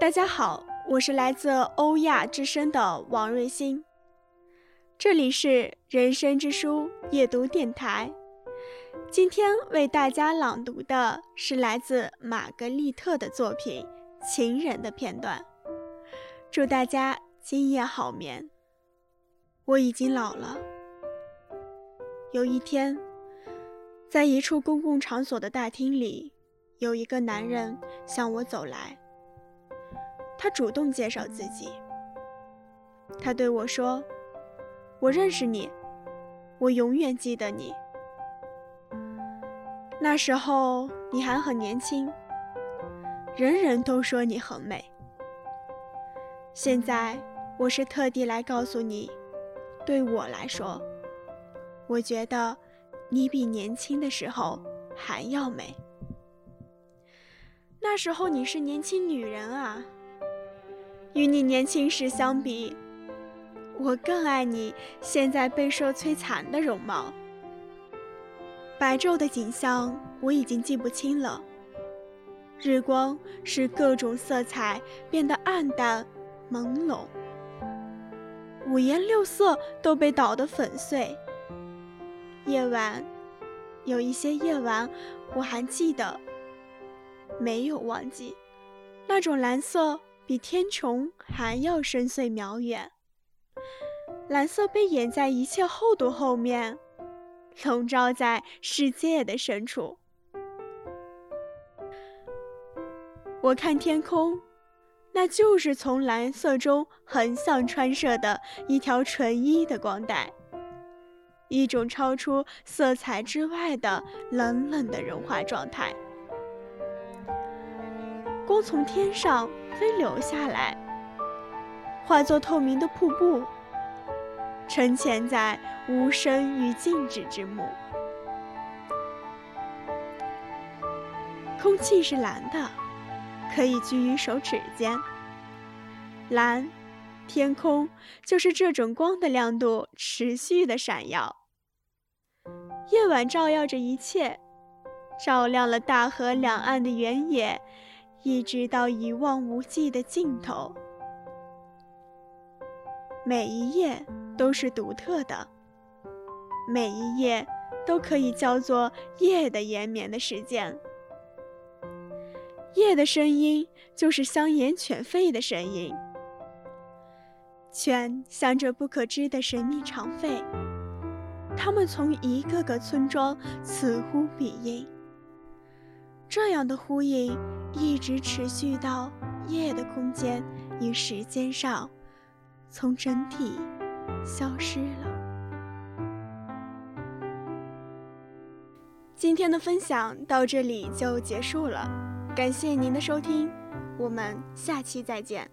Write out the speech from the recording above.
大家好，我是来自欧亚之声的王瑞欣，这里是人生之书夜读电台。今天为大家朗读的是来自玛格丽特的作品《情人》的片段。祝大家今夜好眠。我已经老了。有一天，在一处公共场所的大厅里，有一个男人向我走来。他主动介绍自己。他对我说：“我认识你，我永远记得你。那时候你还很年轻，人人都说你很美。现在我是特地来告诉你，对我来说，我觉得你比年轻的时候还要美。那时候你是年轻女人啊。”与你年轻时相比，我更爱你现在备受摧残的容貌。白昼的景象我已经记不清了，日光使各种色彩变得暗淡朦胧，五颜六色都被捣得粉碎。夜晚，有一些夜晚我还记得，没有忘记那种蓝色。比天穹还要深邃渺远，蓝色被掩在一切厚度后面，笼罩在世界的深处。我看天空，那就是从蓝色中横向穿射的一条纯一的光带，一种超出色彩之外的冷冷的融化状态。光从天上飞流下来，化作透明的瀑布，沉潜在无声与静止之幕。空气是蓝的，可以居于手指间。蓝，天空就是这种光的亮度持续的闪耀。夜晚照耀着一切，照亮了大河两岸的原野。一直到一望无际的尽头，每一页都是独特的，每一页都可以叫做夜的延绵的时间。夜的声音就是香烟犬吠的声音，犬向着不可知的神秘长吠，它们从一个个村庄此呼彼应，这样的呼应。一直持续到夜的空间与时间上，从整体消失了。今天的分享到这里就结束了，感谢您的收听，我们下期再见。